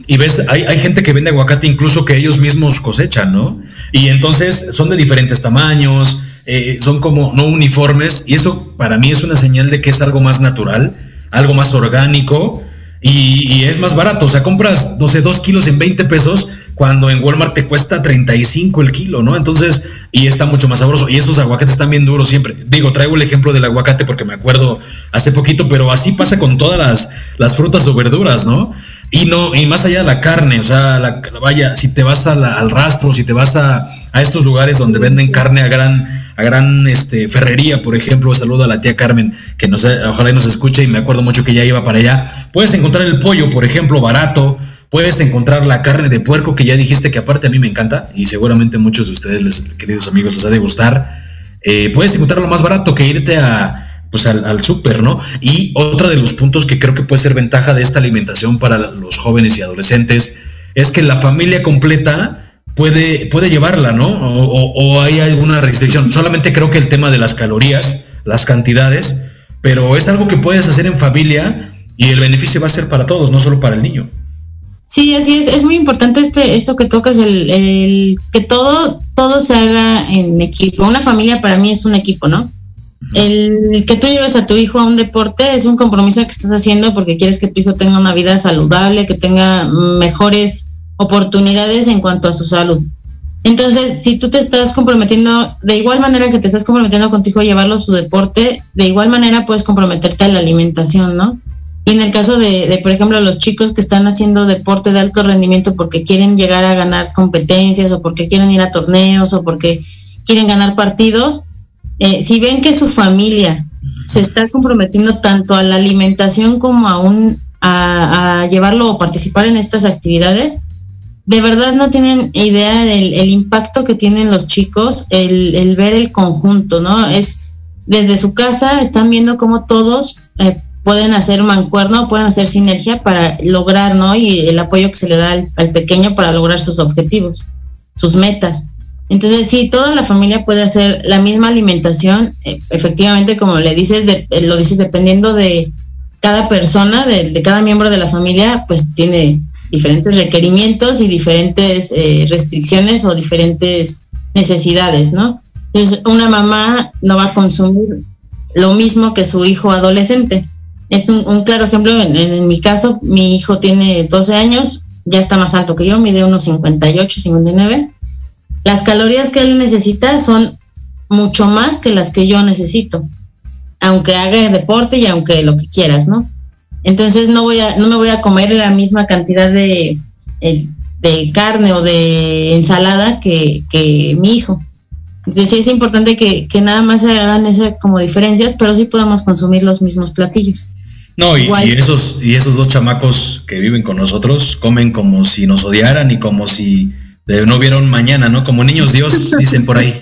y ves, hay, hay, gente que vende aguacate incluso que ellos mismos cosechan, ¿no? Y entonces son de diferentes tamaños, eh, son como no uniformes, y eso para mí es una señal de que es algo más natural algo más orgánico y, es más barato. O sea, compras, 12 2 kilos en 20 pesos cuando en Walmart te cuesta 35 el kilo, ¿no? Entonces, y está mucho más sabroso. Y esos aguacates están bien duros siempre. Digo, traigo el ejemplo del aguacate porque me acuerdo hace poquito, pero así pasa con todas las, las frutas o verduras, ¿no? Y no, y más allá de la carne, o sea, la, vaya, si te vas al rastro, si te vas a, a, estos lugares donde venden carne a gran, a gran este, ferrería, por ejemplo, saludo a la tía Carmen, que ojalá nos escuche y me acuerdo mucho que ya iba para allá. Puedes encontrar el pollo, por ejemplo, barato, puedes encontrar la carne de puerco, que ya dijiste que aparte a mí me encanta, y seguramente muchos de ustedes, les, queridos amigos, les ha de gustar. Eh, puedes encontrarlo más barato que irte a pues al, al súper, ¿no? Y otro de los puntos que creo que puede ser ventaja de esta alimentación para los jóvenes y adolescentes es que la familia completa puede, puede llevarla, ¿no? O, hay alguna restricción. Solamente creo que el tema de las calorías, las cantidades, pero es algo que puedes hacer en familia y el beneficio va a ser para todos, no solo para el niño. Sí, así es. Es muy importante este, esto que tocas, el, el que todo, todo se haga en equipo. Una familia para mí es un equipo, ¿no? El que tú lleves a tu hijo a un deporte es un compromiso que estás haciendo porque quieres que tu hijo tenga una vida saludable, que tenga mejores oportunidades en cuanto a su salud. Entonces, si tú te estás comprometiendo, de igual manera que te estás comprometiendo con tu hijo a llevarlo a su deporte, de igual manera puedes comprometerte a la alimentación, ¿no? Y en el caso de, de, por ejemplo, los chicos que están haciendo deporte de alto rendimiento porque quieren llegar a ganar competencias o porque quieren ir a torneos o porque quieren ganar partidos, eh, si ven que su familia se está comprometiendo tanto a la alimentación como a, un, a, llevarlo o participar en estas actividades, de verdad no tienen idea del impacto que tienen los chicos el, ver el conjunto, ¿no? Es desde su casa están viendo cómo todos eh, pueden hacer mancuerno, pueden hacer sinergia para lograr, ¿no? Y el apoyo que se le da al pequeño para lograr sus objetivos, sus metas. Entonces, sí, toda la familia puede hacer la misma alimentación, eh, efectivamente, como le dices, eh, lo dices, dependiendo de cada persona, de, cada miembro de la familia, pues tiene diferentes requerimientos y diferentes eh, restricciones o diferentes necesidades, ¿no? Entonces, una mamá no va a consumir lo mismo que su hijo adolescente. Es un, claro ejemplo, en, en, mi caso, mi hijo tiene 12 años, ya está más alto que yo, mide unos 58, 59 las calorías que él necesita son mucho más que las que yo necesito, aunque haga deporte y aunque lo que quieras, ¿no? Entonces no voy a, no me voy a comer la misma cantidad de, eh, de carne o de ensalada que, que mi hijo. Entonces sí es importante que, que, nada más se hagan esas como diferencias, pero sí podemos consumir los mismos platillos. No, y, y, esos, y esos dos chamacos que viven con nosotros comen como si nos odiaran y como si no vieron mañana, ¿no? Como niños Dios, dicen por ahí.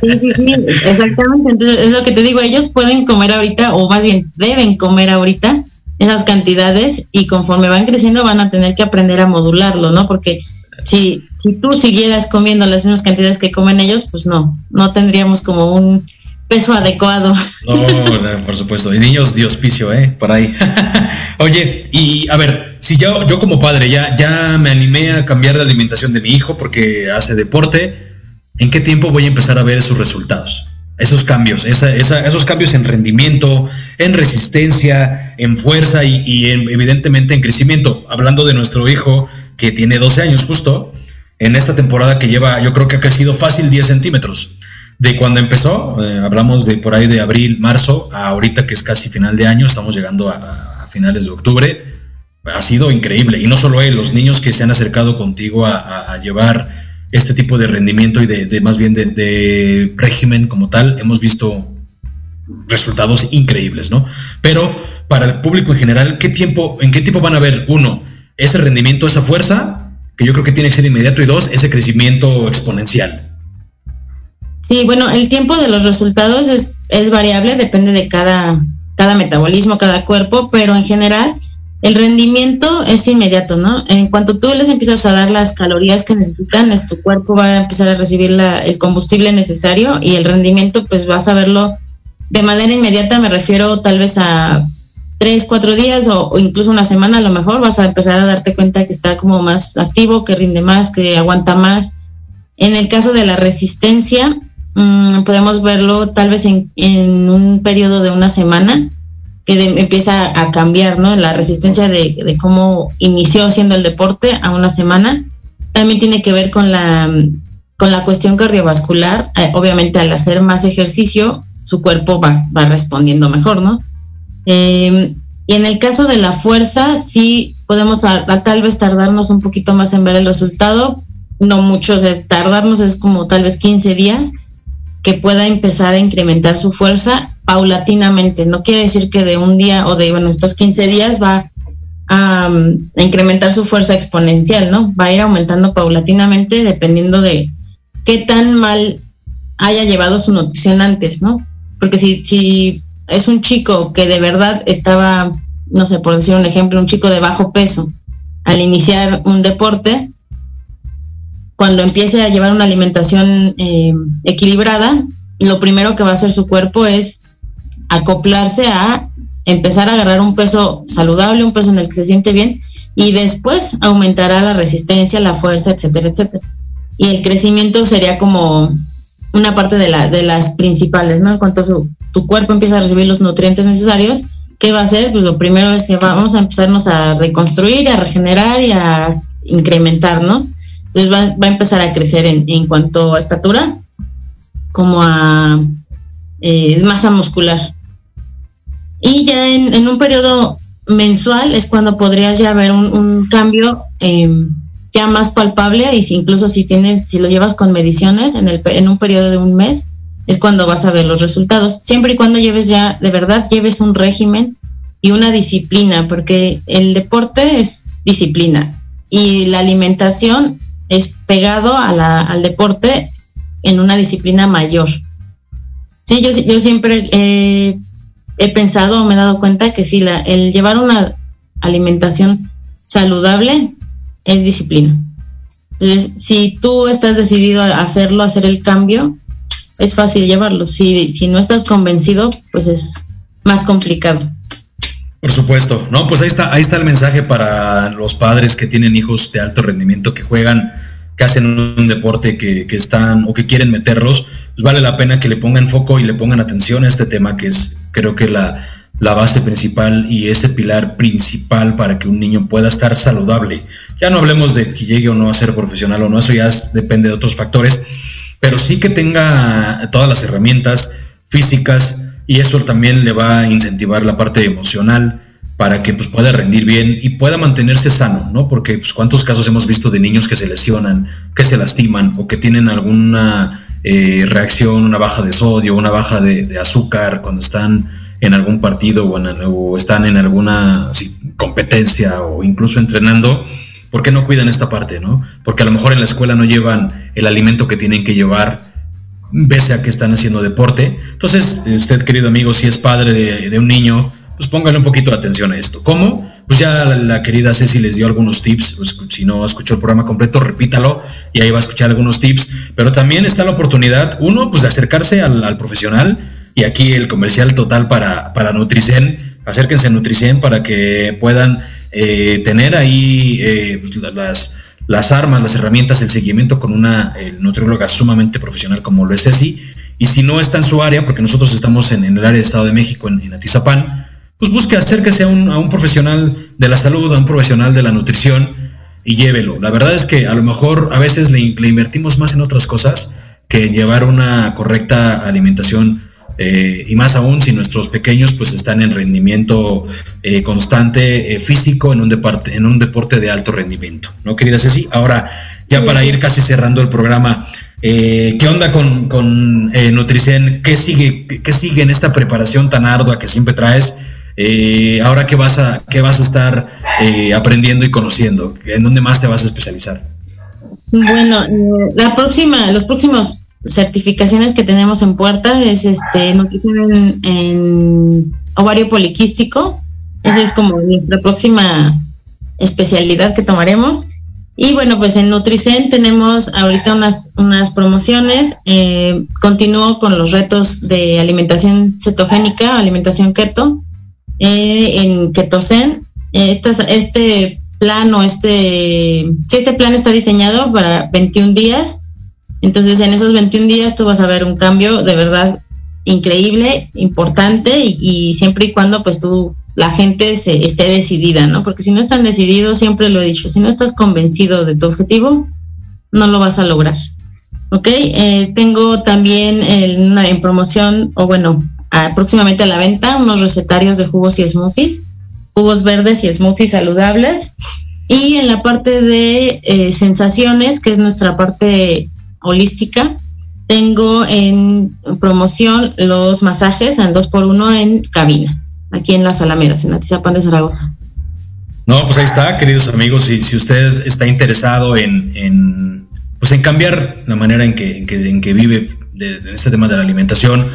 Sí, sí, sí, exactamente. Entonces, es lo que te digo, ellos pueden comer ahorita, o más bien deben comer ahorita esas cantidades y conforme van creciendo van a tener que aprender a modularlo, ¿no? Porque si, si tú siguieras comiendo las mismas cantidades que comen ellos, pues no, no tendríamos como un peso adecuado. No, por supuesto. Y niños de ¿eh? Por ahí. Oye, y a ver, si yo, yo como padre ya, ya me animé a cambiar la alimentación de mi hijo porque hace deporte, ¿en qué tiempo voy a empezar a ver esos resultados? Esos cambios, esos cambios en rendimiento, en resistencia, en fuerza y, evidentemente en crecimiento. Hablando de nuestro hijo que tiene 12 años justo, en esta temporada que lleva, yo creo que ha crecido fácil 10 centímetros de cuando empezó, eh, hablamos de por ahí de abril, marzo, a ahorita que es casi final de año, estamos llegando a, finales de octubre, ha sido increíble. Y no solo él, los niños que se han acercado contigo a, llevar este tipo de rendimiento y de, más bien de, régimen como tal, hemos visto resultados increíbles, ¿no? Pero para el público en general, ¿qué tiempo, ¿en qué tiempo van a ver, uno, ese rendimiento, esa fuerza, que yo creo que tiene que ser inmediato, y dos, ese crecimiento exponencial? Sí, bueno, el tiempo de los resultados es, es variable, depende de cada, cada metabolismo, cada cuerpo, pero en general el rendimiento es inmediato, ¿no? En cuanto tú les empiezas a dar las calorías que necesitan, es, tu cuerpo va a empezar a recibir el combustible necesario y el rendimiento pues vas a verlo de manera inmediata, me refiero tal vez a tres, cuatro días o, o, incluso una semana a lo mejor, vas a empezar a darte cuenta que está como más activo, que rinde más, que aguanta más. En el caso de la resistencia, Mm, podemos verlo tal vez en, un periodo de una semana que empieza a cambiar, ¿no? La resistencia de, cómo inició haciendo el deporte a una semana. También tiene que ver con la, con la cuestión cardiovascular. Eh, obviamente al hacer más ejercicio, su cuerpo va, va respondiendo mejor, ¿no? Em, Y en el caso de la fuerza, sí podemos tal vez tardarnos un poquito más en ver el resultado, no mucho, tardarnos es como tal vez 15 días, que pueda empezar a incrementar su fuerza paulatinamente. No quiere decir que de un día o de, bueno, estos 15 días va a, a incrementar su fuerza exponencial, ¿no? Va a ir aumentando paulatinamente dependiendo de qué tan mal haya llevado su nutrición antes, ¿no? Porque si, si es un chico que de verdad estaba, no sé, por decir un ejemplo, un chico de bajo peso, al iniciar un deporte, cuando empiece a llevar una alimentación eh, equilibrada, lo primero que va a hacer su cuerpo es acoplarse a empezar a agarrar un peso saludable, un peso en el que se siente bien, y después aumentará la resistencia, la fuerza, etcétera, etcétera. Y el crecimiento sería como una parte de, la, de las principales, ¿no? En cuanto a su, tu cuerpo empieza a recibir los nutrientes necesarios, ¿qué va a hacer? Pues lo primero es que vamos a empezarnos a reconstruir, a regenerar y a incrementar, ¿no? Entonces va, a empezar a crecer en, cuanto a estatura, como a eh, masa muscular. Y ya en, un periodo mensual es cuando podrías ya ver un, cambio em, ya más palpable y si incluso si tienes, si lo llevas con mediciones en, el, en un periodo de un mes, es cuando vas a ver los resultados. Siempre y cuando lleves ya, de verdad, lleves un régimen y una disciplina, porque el deporte es disciplina y la alimentación es pegado a la, al deporte en una disciplina mayor. Sí, yo, yo siempre he pensado me he dado cuenta que sí, la, el llevar una alimentación saludable es disciplina. Entonces, si tú estás decidido a hacerlo, a hacer el cambio, es fácil llevarlo. Si, si no estás convencido, pues es más complicado. Por supuesto, no, pues ahí está, ahí está el mensaje para los padres que tienen hijos de alto rendimiento, que juegan, que hacen un deporte, que, que están o que quieren meterlos, pues vale la pena que le pongan foco y le pongan atención a este tema, que es creo que la, la base principal y ese pilar principal para que un niño pueda estar saludable. Ya no hablemos de si llegue o no a ser profesional o no, eso ya depende de otros factores, pero sí que tenga todas las herramientas físicas y eso también le va a incentivar la parte emocional para que pues, pueda rendir bien y pueda mantenerse sano, ¿no? Porque pues, cuántos casos hemos visto de niños que se lesionan, que se lastiman o que tienen alguna eh, reacción, una baja de sodio, una baja de, azúcar cuando están en algún partido o, o están en alguna competencia o incluso entrenando, ¿por qué no cuidan esta parte, no? Porque a lo mejor en la escuela no llevan el alimento que tienen que llevar pese a que están haciendo deporte. Entonces, usted, querido amigo, si es padre de, un niño, pues póngale un poquito de atención a esto. ¿Cómo? Pues ya la, querida Ceci les dio algunos tips. Pues, si no escuchó el programa completo, repítalo y ahí va a escuchar algunos tips. Pero también está la oportunidad, uno, pues de acercarse al, profesional. Y aquí el comercial total para, para Nutricen. Acérquense a Nutricen para que puedan eh, tener ahí eh, pues, las las armas, las herramientas, el seguimiento con una nutrióloga sumamente profesional como lo es Ceci. Y si no está en su área, porque nosotros estamos en, el área de Estado de México, en, Atizapán, pues busque acérquese a un, a un profesional de la salud, a un profesional de la nutrición y llévelo. La verdad es que a lo mejor a veces le, le invertimos más en otras cosas que en llevar una correcta alimentación eh, y más aún si nuestros pequeños pues están en rendimiento eh, constante eh, físico en un, deporte, en un deporte de alto rendimiento, ¿no, querida Ceci? Ahora, ya para ir casi cerrando el programa, ¿qué onda con, con Nutricen? ¿Qué sigue, ¿Qué sigue en esta preparación tan ardua que siempre traes? ahora qué vas a qué vas a estar aprendiendo y conociendo, ¿en dónde más te vas a especializar? Bueno, la próxima, los próximos certificaciones que tenemos en puerta es este nutrición en, ovario poliquístico. Esa es como nuestra próxima especialidad que tomaremos. Y bueno, pues en Nutricen tenemos ahorita unas, unas promociones. Eh, continúo con los retos de alimentación cetogénica, alimentación keto, eh, en Ketosen. este, este plan o este, si este plan está diseñado para 21 días, entonces, en esos 21 días tú vas a ver un cambio de verdad increíble, importante y, siempre y cuando pues tú, la gente se esté decidida, ¿no? Porque si no están decididos, siempre lo he dicho, si no estás convencido de tu objetivo, no lo vas a lograr. ¿Ok? Eh, tengo también en, promoción, o bueno, próximamente a la venta, unos recetarios de jugos y smoothies jugos verdes y smoothies saludables. Y en la parte de eh, sensaciones, que es nuestra parte holística, tengo en promoción los masajes en dos por uno en cabina, aquí en las Alamedas, en Atizapán de Zaragoza. No, pues ahí está, queridos amigos. Si, si usted está interesado en, pues en cambiar la manera en que, en que, vive de, este tema de la alimentación,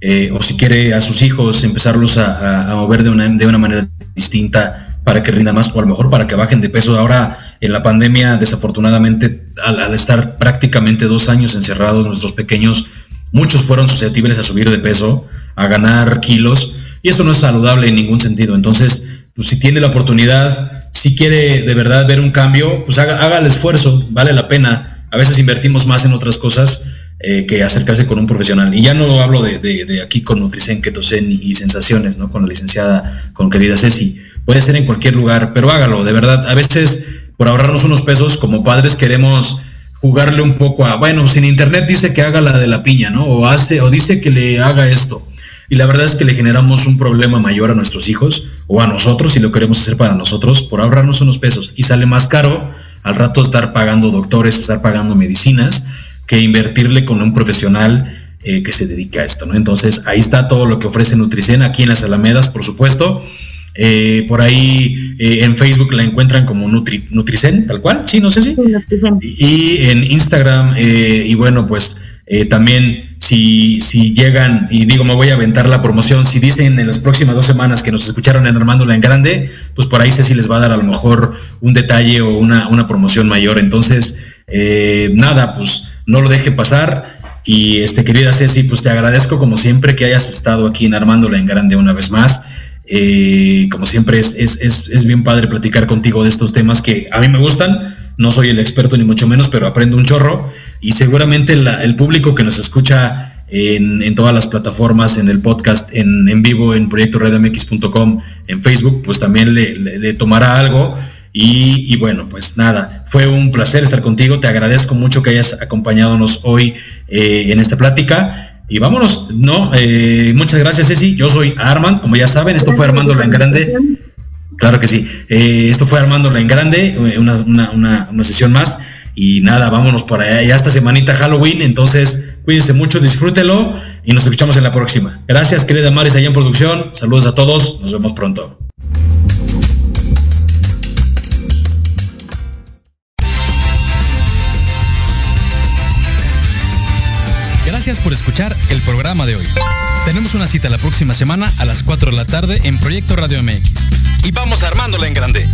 eh, o si quiere a sus hijos empezarlos a, mover de una manera distinta para que rindan más, o a lo mejor para que bajen de peso. Ahora, en la pandemia, desafortunadamente, al, estar prácticamente dos años encerrados, nuestros pequeños, muchos fueron susceptibles a subir de peso, a ganar kilos, y eso no es saludable en ningún sentido. Entonces, pues si tiene la oportunidad, si quiere de verdad ver un cambio, pues haga, el esfuerzo, vale la pena. A veces invertimos más en otras cosas eh, que acercarse con un profesional. Y ya no hablo de, de, aquí con Nutricen, Ketosen y, Sensaciones, ¿no? Con la licenciada, con querida Ceci. Puede ser en cualquier lugar, pero hágalo, de verdad. A veces, por ahorrarnos unos pesos, como padres queremos jugarle un poco a, bueno, si en internet dice que haga la de la piña, ¿no? O hace, o dice que le haga esto y la verdad es que le generamos un problema mayor a nuestros hijos o a nosotros si lo queremos hacer para nosotros por ahorrarnos unos pesos y sale más caro al rato estar pagando doctores, estar pagando medicinas que invertirle con un profesional eh, que se dedica a esto, ¿no? Entonces ahí está todo lo que ofrece Nutricen aquí en las Alamedas, por supuesto. Eh, por ahí eh, en Facebook la encuentran como Nutri, Nutricen, tal cual, sí, no sé si. y en Instagram, y bueno, pues también si, si llegan y digo, me voy a aventar la promoción, si dicen en las próximas dos semanas que nos escucharon en Armándola en Grande, pues por ahí sé si les va a dar a lo mejor un detalle o una, una promoción mayor. Entonces, eh, nada, pues no lo deje pasar. Y este, querida Ceci, pues te agradezco como siempre que hayas estado aquí en Armándola en Grande una vez más. Eh, como siempre es, es, es, es bien padre platicar contigo de estos temas que a mí me gustan no soy el experto ni mucho menos, pero aprendo un chorro y seguramente el público que nos escucha en, todas las plataformas, en el podcast, en, en vivo, en proyectoradiomx.com, en Facebook, pues también le, tomará algo. Y, bueno, pues nada, fue un placer estar contigo. Te agradezco mucho que hayas acompañadonos hoy eh, en esta plática. Y vámonos, ¿no? Eh, muchas gracias, Ceci. Yo soy Armand, como ya saben, esto fue Armando en Grande. Claro que sí. Eh, esto fue Armándola en Grande, eh, una, una, una, sesión más. Y nada, vámonos por allá. Ya esta semanita Halloween, entonces cuídense mucho, disfrútelo y nos escuchamos en la próxima. Gracias, querida Maris, allá en producción. Saludos a todos, nos vemos pronto. Gracias por escuchar el programa de hoy. Tenemos una cita la próxima semana a las 4 de la tarde en Proyecto Radio MX. Y vamos armándola en grande.